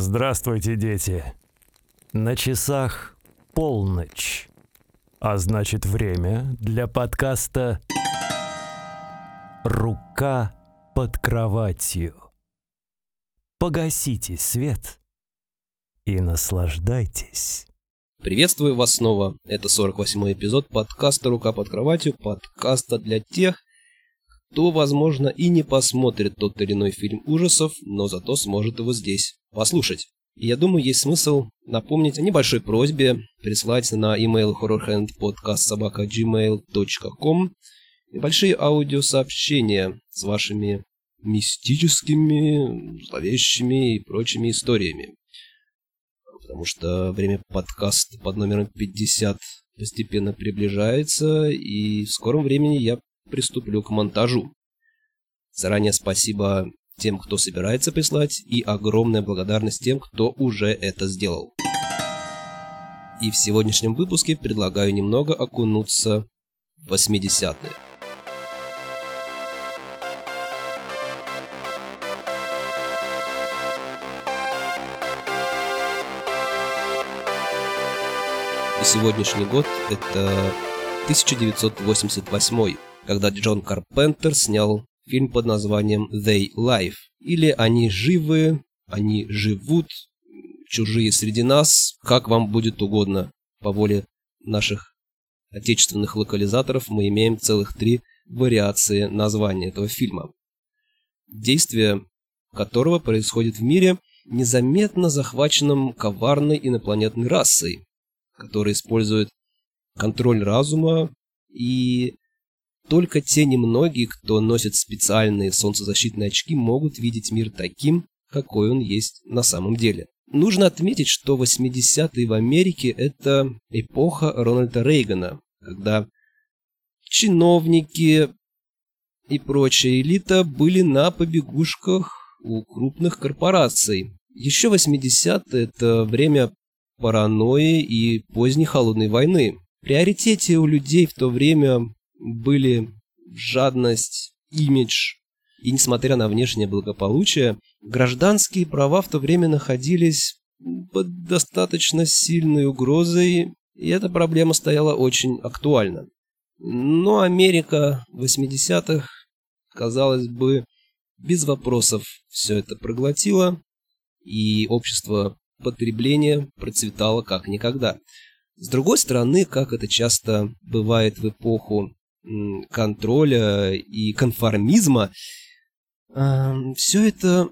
Здравствуйте, дети. На часах полночь. А значит, время для подкаста «Рука под кроватью». Погасите свет и наслаждайтесь. Приветствую вас снова. Это 48-й эпизод подкаста «Рука под кроватью», подкаста для тех, кто, возможно, и не посмотрит тот или иной фильм ужасов, но зато сможет его здесь послушать. Я думаю, есть смысл напомнить о небольшой просьбе прислать на email horrorhandpodcast.gmail.com небольшие аудиосообщения с вашими мистическими, зловещими и прочими историями. Потому что время подкаста под номером 50 постепенно приближается, и в скором времени я приступлю к монтажу. Заранее спасибо тем, кто собирается прислать, и огромная благодарность тем, кто уже это сделал. И в сегодняшнем выпуске предлагаю немного окунуться в 80-е. И сегодняшний год – это 1988, когда Джон Карпентер снял фильм под названием They Live. Или «Они живы», «Они живут», «Чужие среди нас», как вам будет угодно. По воле наших отечественных локализаторов мы имеем целых три вариации названия этого фильма. Действие которого происходит в мире, незаметно захваченном коварной инопланетной расой, которая использует контроль разума и только те немногие, кто носит специальные солнцезащитные очки, могут видеть мир таким, какой он есть на самом деле. Нужно отметить, что 80-е в Америке – это эпоха Рональда Рейгана, когда чиновники и прочая элита были на побегушках у крупных корпораций. Еще 80-е – это время паранойи и поздней холодной войны. Приоритете у людей в то время были жадность, имидж. И несмотря на внешнее благополучие, гражданские права в то время находились под достаточно сильной угрозой, и эта проблема стояла очень актуальна. Но Америка 80-х, казалось бы, без вопросов все это проглотила, и общество потребления процветало как никогда. С другой стороны, как это часто бывает в эпоху контроля и конформизма, все это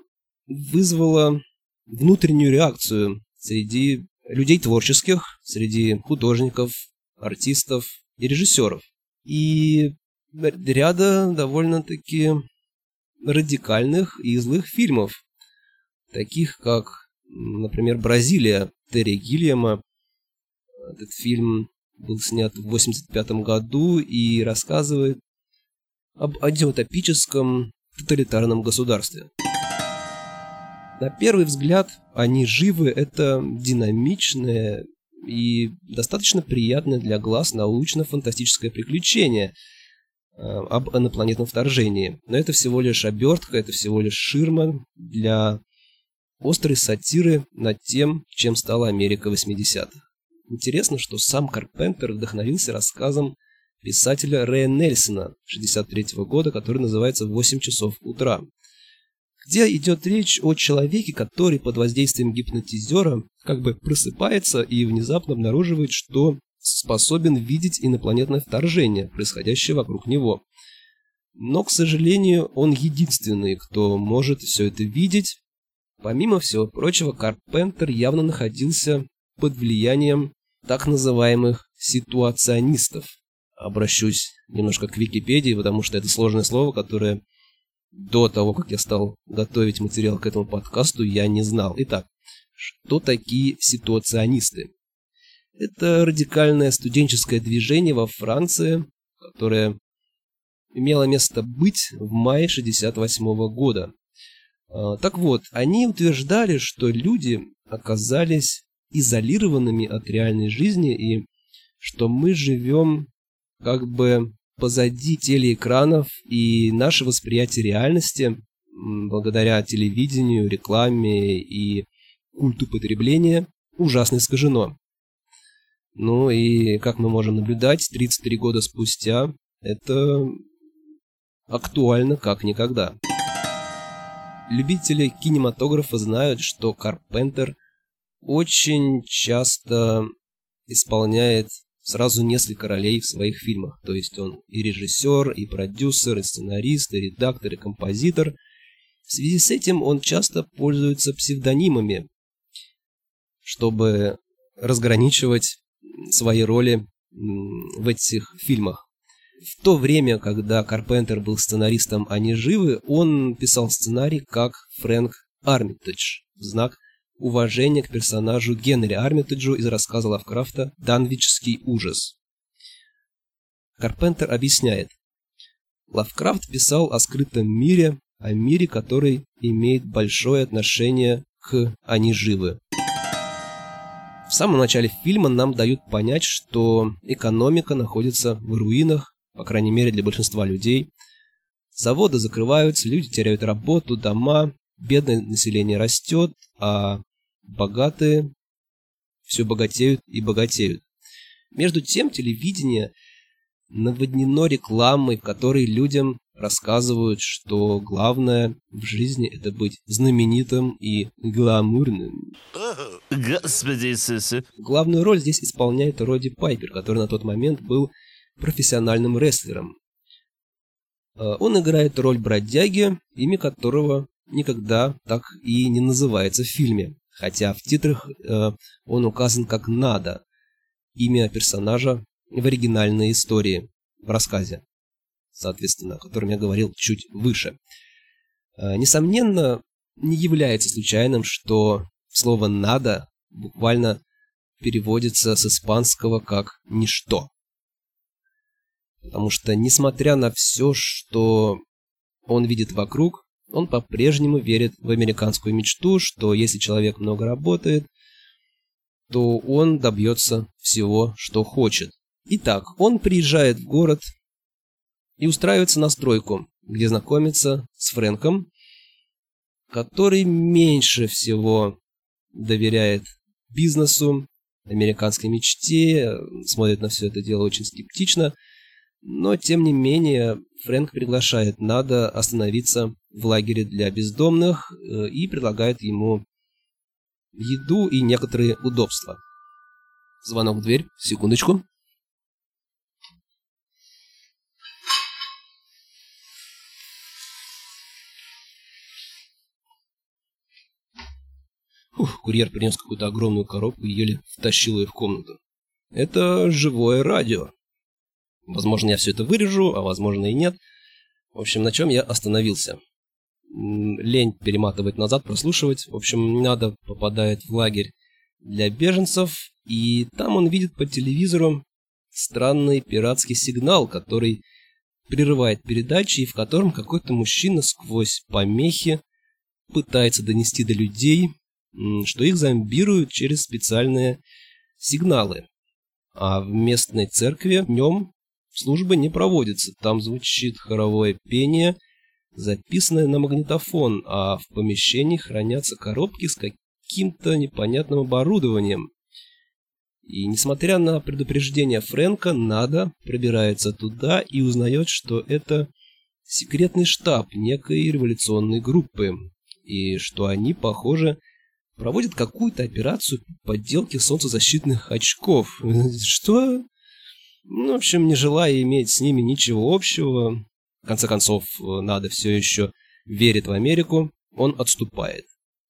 вызвало внутреннюю реакцию среди людей творческих, среди художников, артистов и режиссеров. И ряда довольно-таки радикальных и злых фильмов, таких как, например, «Бразилия» Терри Гильяма. Этот фильм был снят в 1985 году и рассказывает об адиотопическом тоталитарном государстве. На первый взгляд, они живы, это динамичное и достаточно приятное для глаз научно-фантастическое приключение э, об инопланетном вторжении. Но это всего лишь обертка, это всего лишь ширма для острой сатиры над тем, чем стала Америка 80-х. Интересно, что сам Карпентер вдохновился рассказом писателя Рэя Нельсона 63 -го года, который называется «Восемь часов утра», где идет речь о человеке, который под воздействием гипнотизера как бы просыпается и внезапно обнаруживает, что способен видеть инопланетное вторжение, происходящее вокруг него. Но, к сожалению, он единственный, кто может все это видеть. Помимо всего прочего, Карпентер явно находился под влиянием так называемых ситуационистов. Обращусь немножко к Википедии, потому что это сложное слово, которое до того, как я стал готовить материал к этому подкасту, я не знал. Итак, что такие ситуационисты? Это радикальное студенческое движение во Франции, которое имело место быть в мае 68 года. А, так вот, они утверждали, что люди оказались изолированными от реальной жизни и что мы живем как бы позади телеэкранов и наше восприятие реальности благодаря телевидению, рекламе и культу потребления ужасно искажено. Ну и, как мы можем наблюдать, 33 года спустя это актуально как никогда. Любители кинематографа знают, что Карпентер очень часто исполняет сразу несколько ролей в своих фильмах. То есть он и режиссер, и продюсер, и сценарист, и редактор, и композитор. В связи с этим он часто пользуется псевдонимами, чтобы разграничивать свои роли в этих фильмах. В то время, когда Карпентер был сценаристом «Они живы», он писал сценарий как Фрэнк Армитедж в знак уважения к персонажу Генри Армитеджу из рассказа Лавкрафта «Данвичский ужас». Карпентер объясняет, Лавкрафт писал о скрытом мире, о мире, который имеет большое отношение к «Они живы». В самом начале фильма нам дают понять, что экономика находится в руинах, по крайней мере для большинства людей. Заводы закрываются, люди теряют работу, дома, бедное население растет, а богатые все богатеют и богатеют. Между тем телевидение наводнено рекламой, в которой людям рассказывают, что главное в жизни это быть знаменитым и гламурным. Господи Иисусе. Главную роль здесь исполняет Роди Пайпер, который на тот момент был профессиональным рестлером. Э, он играет роль бродяги, имя которого никогда так и не называется в фильме, хотя в титрах э, он указан как Нада, имя персонажа в оригинальной истории, в рассказе, соответственно, о котором я говорил чуть выше. Э, несомненно, не является случайным, что слово «надо» буквально переводится с испанского как «ничто». Потому что, несмотря на все, что он видит вокруг, он по-прежнему верит в американскую мечту, что если человек много работает, то он добьется всего, что хочет. Итак, он приезжает в город и устраивается на стройку, где знакомится с Фрэнком, который меньше всего доверяет бизнесу, американской мечте, смотрит на все это дело очень скептично – но, тем не менее, Фрэнк приглашает Нада остановиться в лагере для бездомных э, и предлагает ему еду и некоторые удобства. Звонок в дверь. Секундочку. Фух, курьер принес какую-то огромную коробку и еле втащил ее в комнату. Это живое радио. Возможно, я все это вырежу, а возможно и нет. В общем, на чем я остановился. Лень перематывать назад, прослушивать. В общем, надо попадает в лагерь для беженцев, и там он видит по телевизору странный пиратский сигнал, который прерывает передачи, и в котором какой-то мужчина сквозь помехи пытается донести до людей, что их зомбируют через специальные сигналы. А в местной церкви днем Служба не проводится, там звучит хоровое пение, записанное на магнитофон, а в помещении хранятся коробки с каким-то непонятным оборудованием. И несмотря на предупреждение Фрэнка, Нада пробирается туда и узнает, что это секретный штаб некой революционной группы, и что они, похоже, проводят какую-то операцию по подделке солнцезащитных очков. Что? Ну, в общем, не желая иметь с ними ничего общего, в конце концов, э, надо все еще верит в Америку, он отступает.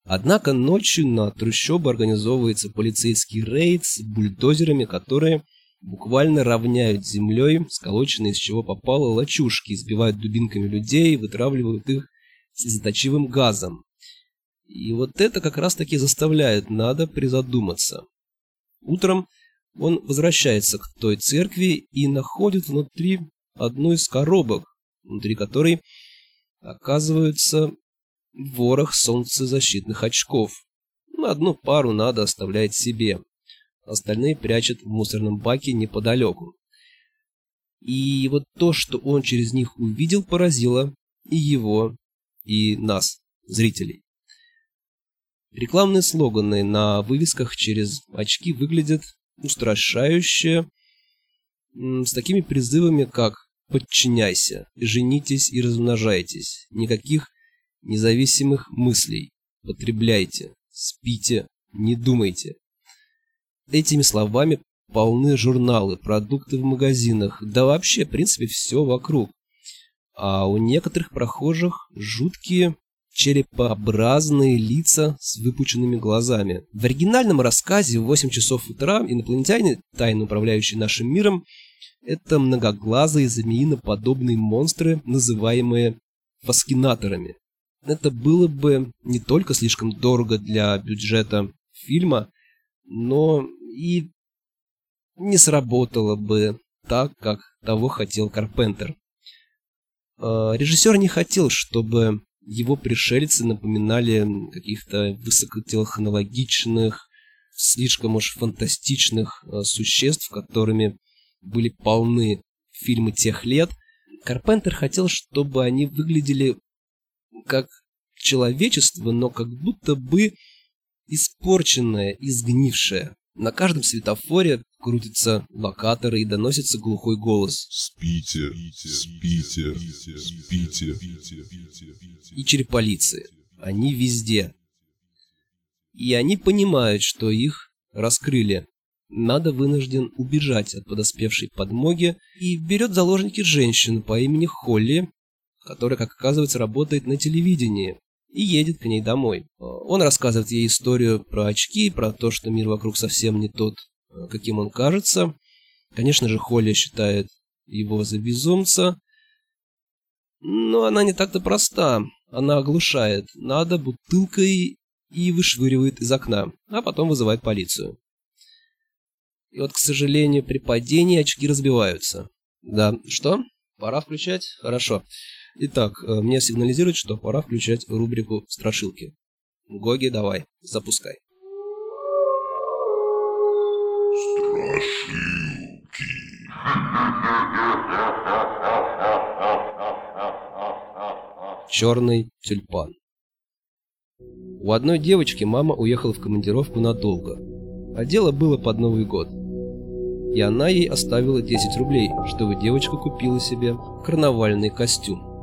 Однако ночью на трущобы организовывается полицейский рейд с бульдозерами, которые буквально равняют землей сколоченные из чего попало лачушки, избивают дубинками людей, вытравливают их слезоточивым газом. И вот это как раз таки заставляет надо призадуматься. Утром он возвращается к той церкви и находит внутри одну из коробок, внутри которой оказывается ворох солнцезащитных очков. На одну пару надо оставлять себе, остальные прячет в мусорном баке неподалеку. И вот то, что он через них увидел, поразило и его, и нас, зрителей. Рекламные слоганы на вывесках через очки выглядят устрашающе, с такими призывами, как «подчиняйся», «женитесь и размножайтесь», никаких независимых мыслей, «потребляйте», «спите», «не думайте». Этими словами полны журналы, продукты в магазинах, да вообще, в принципе, все вокруг. А у некоторых прохожих жуткие черепообразные лица с выпученными глазами. В оригинальном рассказе в 8 часов утра инопланетяне, тайно управляющие нашим миром, это многоглазые змеиноподобные монстры, называемые фаскинаторами. Это было бы не только слишком дорого для бюджета фильма, но и не сработало бы так, как того хотел Карпентер. А, режиссер не хотел, чтобы его пришельцы напоминали каких-то высокотехнологичных, слишком уж фантастичных а, существ, которыми были полны фильмы тех лет. Карпентер хотел, чтобы они выглядели как человечество, но как будто бы испорченное, изгнившее. На каждом светофоре крутятся локаторы и доносится глухой голос. Спите, спите, спите. И череполиции. Они везде. И они понимают, что их раскрыли. Надо вынужден убежать от подоспевшей подмоги и берет заложники женщину по имени Холли, которая, как оказывается, работает на телевидении и едет к ней домой. Он рассказывает ей историю про очки, про то, что мир вокруг совсем не тот, каким он кажется. Конечно же, Холли считает его за безумца. Но она не так-то проста. Она оглушает. Надо бутылкой и вышвыривает из окна, а потом вызывает полицию. И вот, к сожалению, при падении очки разбиваются. Да, что? Пора включать? Хорошо. Итак, э, мне сигнализирует, что пора включать рубрику «Страшилки». Гоги, давай, запускай. Страшилки. Черный тюльпан. У одной девочки мама уехала в командировку надолго, а дело было под Новый год и она ей оставила 10 рублей, чтобы девочка купила себе карнавальный костюм.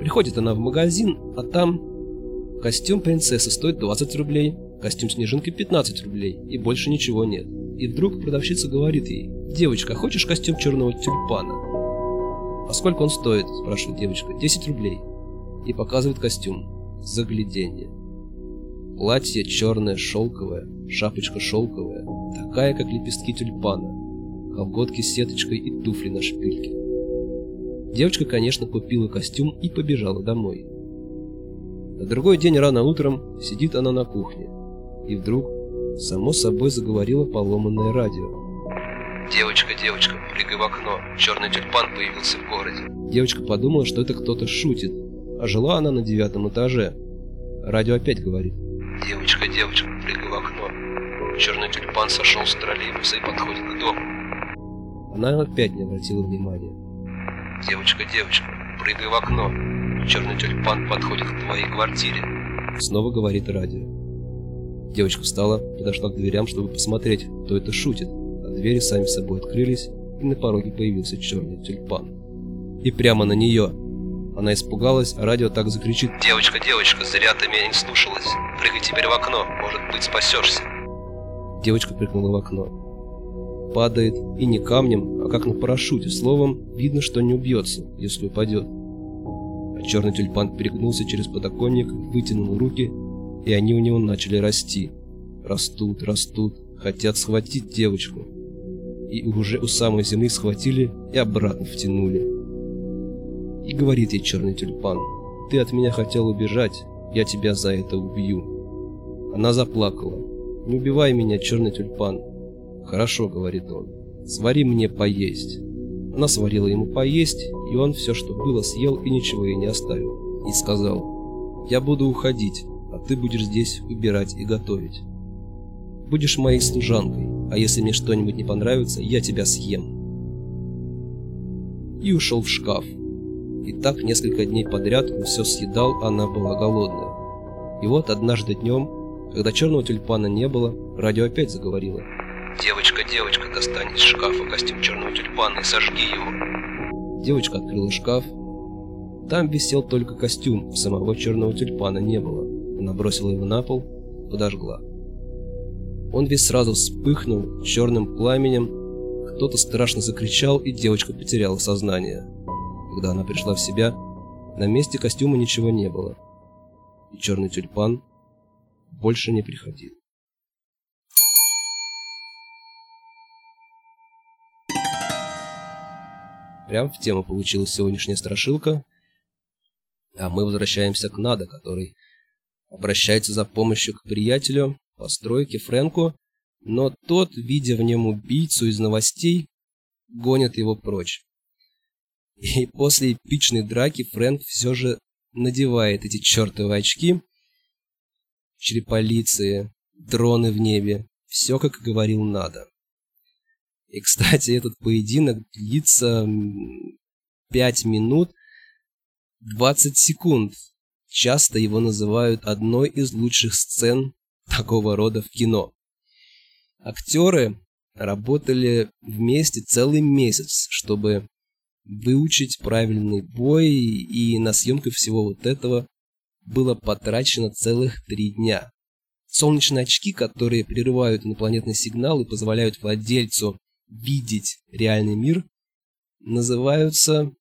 Приходит она в магазин, а там костюм принцессы стоит 20 рублей, костюм снежинки 15 рублей, и больше ничего нет. И вдруг продавщица говорит ей, «Девочка, хочешь костюм черного тюльпана?» «А сколько он стоит?» – спрашивает девочка. «10 рублей». И показывает костюм. Загляденье. Платье черное, шелковое, шапочка шелковая, такая, как лепестки тюльпана колготки с сеточкой и туфли на шпильке. Девочка, конечно, купила костюм и побежала домой. На другой день рано утром сидит она на кухне, и вдруг само собой заговорило поломанное радио. «Девочка, девочка, прыгай в окно, черный тюльпан появился в городе». Девочка подумала, что это кто-то шутит, а жила она на девятом этаже. Радио опять говорит. «Девочка, девочка, прыгай в окно, черный тюльпан сошел с троллейбуса и подходит к дому». Она опять не обратила внимания. «Девочка, девочка, прыгай в окно. Черный тюльпан подходит к твоей квартире». Снова говорит радио. Девочка встала, подошла к дверям, чтобы посмотреть, кто это шутит. А двери сами собой открылись, и на пороге появился черный тюльпан. И прямо на нее. Она испугалась, а радио так закричит. «Девочка, девочка, зря ты меня не слушалась. Прыгай теперь в окно, может быть спасешься». Девочка прыгнула в окно падает, и не камнем, а как на парашюте, словом, видно, что не убьется, если упадет. А черный тюльпан перегнулся через подоконник, вытянул руки, и они у него начали расти. Растут, растут, хотят схватить девочку. И уже у самой земли схватили и обратно втянули. И говорит ей черный тюльпан, «Ты от меня хотел убежать, я тебя за это убью». Она заплакала. «Не убивай меня, черный тюльпан, «Хорошо», — говорит он, — «свари мне поесть». Она сварила ему поесть, и он все, что было, съел и ничего ей не оставил. И сказал, «Я буду уходить, а ты будешь здесь убирать и готовить. Будешь моей служанкой, а если мне что-нибудь не понравится, я тебя съем». И ушел в шкаф. И так несколько дней подряд он все съедал, она была голодная. И вот однажды днем Когда черного тюльпана не было, радио опять заговорило. «Девочка, девочка, достань из шкафа костюм черного тюльпана и сожги его!» Девочка открыла шкаф. Там висел только костюм, самого черного тюльпана не было. Она бросила его на пол, подожгла. Он весь сразу вспыхнул черным пламенем, кто-то страшно закричал, и девочка потеряла сознание. Когда она пришла в себя, на месте костюма ничего не было. И черный тюльпан больше не приходил. Прям в тему получилась сегодняшняя страшилка. А мы возвращаемся к Надо, который обращается за помощью к приятелю по стройке Фрэнку, но тот, видя в нем убийцу из новостей, гонит его прочь. И после эпичной драки Фрэнк все же надевает эти чертовы очки. Череполиции, дроны в небе, все как говорил надо. И, кстати, этот поединок длится 5 минут 20 секунд. Часто его называют одной из лучших сцен такого рода в кино. Актеры работали вместе целый месяц, чтобы выучить правильный бой, и на съемку всего вот этого было потрачено целых три дня. Солнечные очки, которые прерывают инопланетный сигнал и позволяют владельцу видеть реальный мир, называются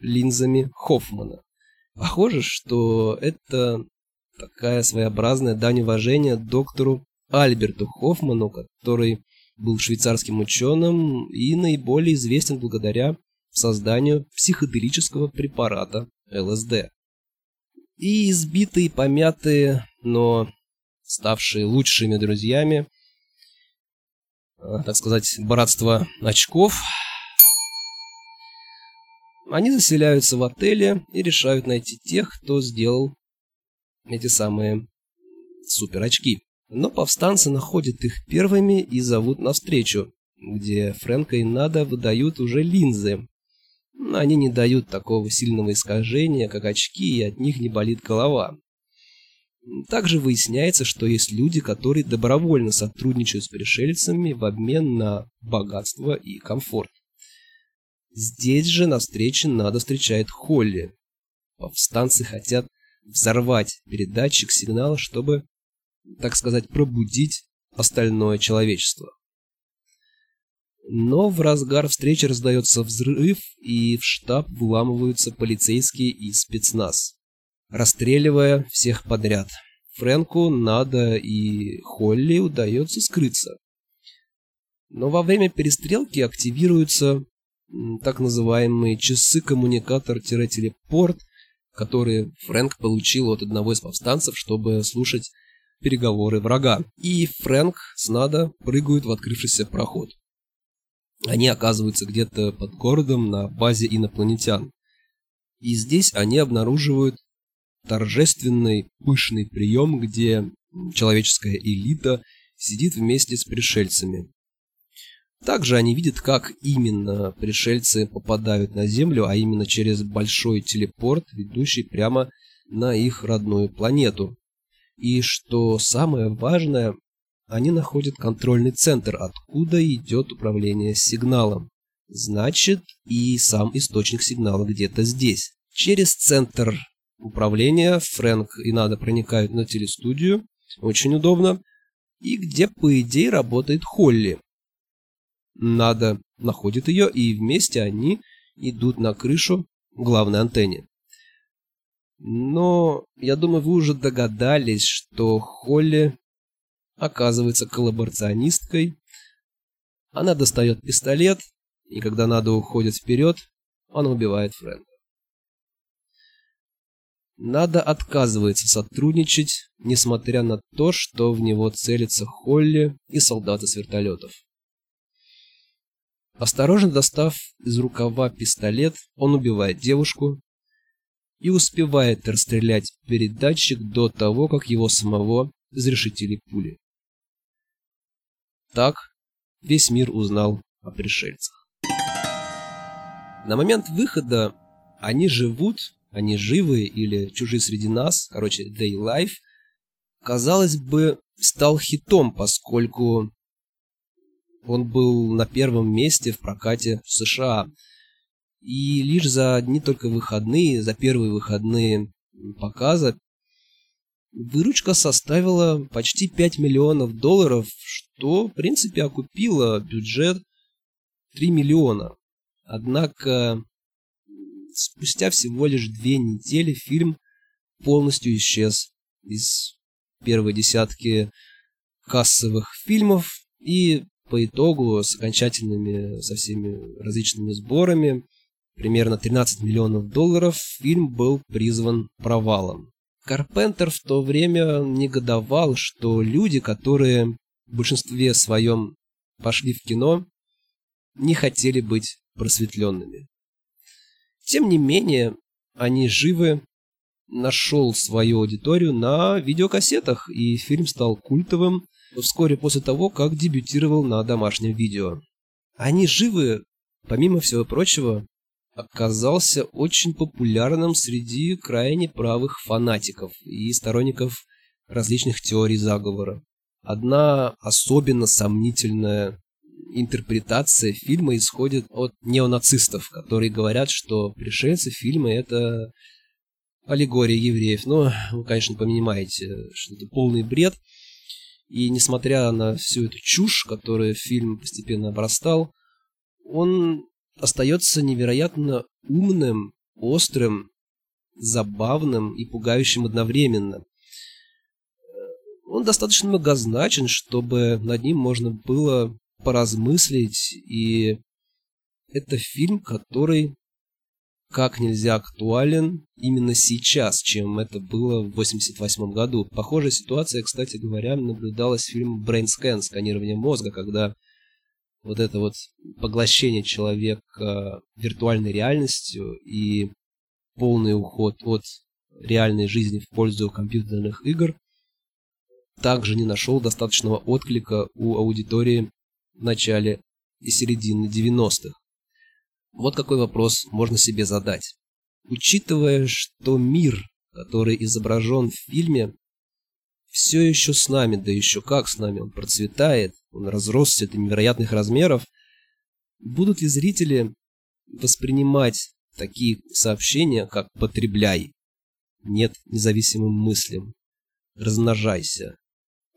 линзами Хоффмана. Похоже, что это такая своеобразная дань уважения доктору Альберту Хоффману, который был швейцарским ученым и наиболее известен благодаря созданию психоделического препарата ЛСД. И избитые, помятые, но ставшие лучшими друзьями, так сказать, братство очков, они заселяются в отеле и решают найти тех, кто сделал эти самые супер очки. Но повстанцы находят их первыми и зовут навстречу, где Фрэнка и Нада выдают уже линзы. Они не дают такого сильного искажения, как очки, и от них не болит голова. Также выясняется, что есть люди, которые добровольно сотрудничают с пришельцами в обмен на богатство и комфорт. Здесь же на встрече Нада встречает Холли. Повстанцы хотят взорвать передатчик сигнала, чтобы так сказать, пробудить остальное человечество. Но в разгар встречи раздается взрыв, и в штаб вламываются полицейские и спецназ, расстреливая всех подряд. Фрэнку, Нада и Холли удается скрыться. Но во время перестрелки активируются так называемые часы-коммуникатор-телепорт, которые Фрэнк получил от одного из повстанцев, чтобы слушать переговоры врага, и Фрэнк с Нада прыгают в открывшийся проход. Они оказываются где-то под городом на базе инопланетян. И здесь они обнаруживают торжественный пышный прием, где человеческая элита сидит вместе с пришельцами. Также они видят, как именно пришельцы попадают на Землю, а именно через большой телепорт, ведущий прямо на их родную планету. И что самое важное, они находят контрольный центр, откуда идет управление сигналом. Значит, и сам источник сигнала где-то здесь. Через центр управления Фрэнк и Надо проникают на телестудию, очень удобно, и где, по идее, работает Холли. Надо находит ее, и вместе они идут на крышу главной антенне. Но я думаю, вы уже догадались, что Холли оказывается коллаборационисткой. Она достает пистолет, и когда надо уходит вперед, она убивает Фрэнка. Надо отказывается сотрудничать, несмотря на то, что в него целятся Холли и солдаты с вертолетов. Осторожно достав из рукава пистолет, он убивает девушку, и успевает расстрелять передатчик до того, как его самого изрешетили пули. Так весь мир узнал о пришельцах. На момент выхода они живут, они живы или чужие среди нас, короче, they life, казалось бы, стал хитом, поскольку он был на первом месте в прокате в США. И лишь за одни только выходные, за первые выходные показа, выручка составила почти 5 миллионов долларов, что, в принципе, окупило бюджет 3 миллиона. Однако, спустя всего лишь две недели фильм полностью исчез из первой десятки кассовых фильмов и по итогу с окончательными, со всеми различными сборами, примерно 13 миллионов долларов, фильм был призван провалом. Карпентер в то время негодовал, что люди, которые в большинстве своем пошли в кино, не хотели быть просветленными. Тем не менее, они живы, нашел свою аудиторию на видеокассетах, и фильм стал культовым вскоре после того, как дебютировал на домашнем видео. Они живы, помимо всего прочего, оказался очень популярным среди крайне правых фанатиков и сторонников различных теорий заговора. Одна особенно сомнительная интерпретация фильма исходит от неонацистов, которые говорят, что пришельцы фильма это аллегория евреев. Но вы, конечно, понимаете, что это полный бред. И несмотря на всю эту чушь, которую фильм постепенно обрастал, он остается невероятно умным, острым, забавным и пугающим одновременно. Он достаточно многозначен, чтобы над ним можно было поразмыслить, и это фильм, который как нельзя актуален именно сейчас, чем это было в 88 году. Похожая ситуация, кстати говоря, наблюдалась в фильме Brain Scan, сканирование мозга, когда вот это вот поглощение человека виртуальной реальностью и полный уход от реальной жизни в пользу компьютерных игр также не нашел достаточного отклика у аудитории начале и середине 90-х. Вот какой вопрос можно себе задать. Учитывая, что мир, который изображен в фильме, все еще с нами, да еще как с нами, он процветает, он разросся до невероятных размеров, будут ли зрители воспринимать такие сообщения, как «потребляй», «нет независимым мыслям», «размножайся»,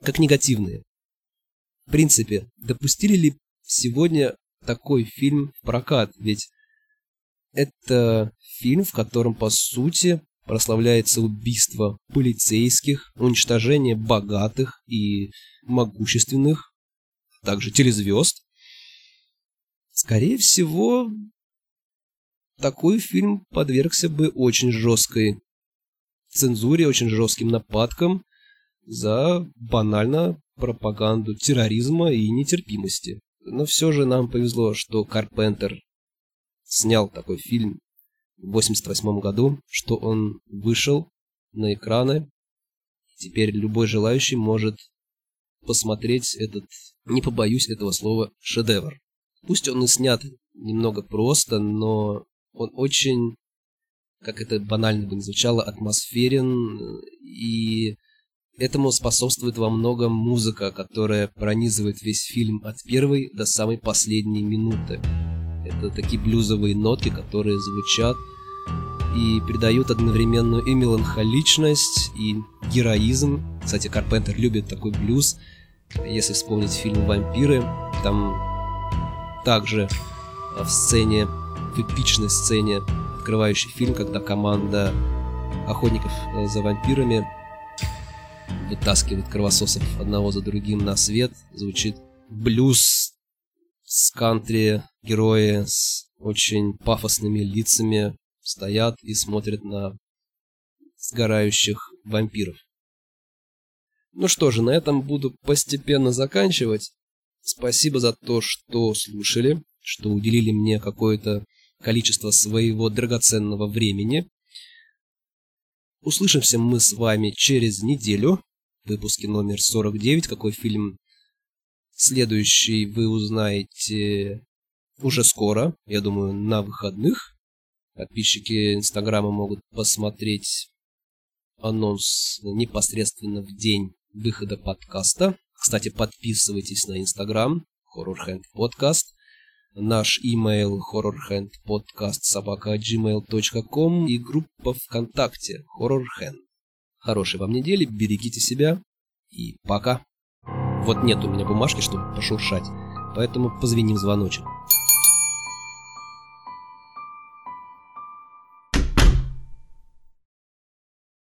как негативные? В принципе, допустили ли сегодня такой фильм в прокат, ведь это фильм, в котором, по сути, прославляется убийство полицейских, уничтожение богатых и могущественных, также телезвезд. Скорее всего, такой фильм подвергся бы очень жесткой цензуре, очень жестким нападкам за банально пропаганду терроризма и нетерпимости. Но все же нам повезло, что Карпентер снял такой фильм в 88 году, что он вышел на экраны. Теперь любой желающий может посмотреть этот, не побоюсь этого слова, шедевр. Пусть он и снят немного просто, но он очень, как это банально бы не звучало, атмосферен и Этому способствует во многом музыка, которая пронизывает весь фильм от первой до самой последней минуты. Это такие блюзовые нотки, которые звучат и придают одновременно и меланхоличность, и героизм. Кстати, Карпентер любит такой блюз. Если вспомнить фильм «Вампиры», там также в сцене, в эпичной сцене, открывающей фильм, когда команда охотников за вампирами вытаскивает кровососов одного за другим на свет. Звучит блюз с кантри, герои с очень пафосными лицами стоят и смотрят на сгорающих вампиров. Ну что же, на этом буду постепенно заканчивать. Спасибо за то, что слушали, что уделили мне какое-то количество своего драгоценного времени. Услышимся мы с вами через неделю выпуске номер 49. Какой фильм следующий вы узнаете уже скоро, я думаю, на выходных. Подписчики Инстаграма могут посмотреть анонс непосредственно в день выхода подкаста. Кстати, подписывайтесь на Инстаграм Horror Hand Podcast. Наш имейл horrorhandpodcast.gmail.com и группа ВКонтакте Horror Hand. Хорошей вам недели, берегите себя и пока. Вот нет у меня бумажки, чтобы пошуршать, поэтому позвоним звоночек.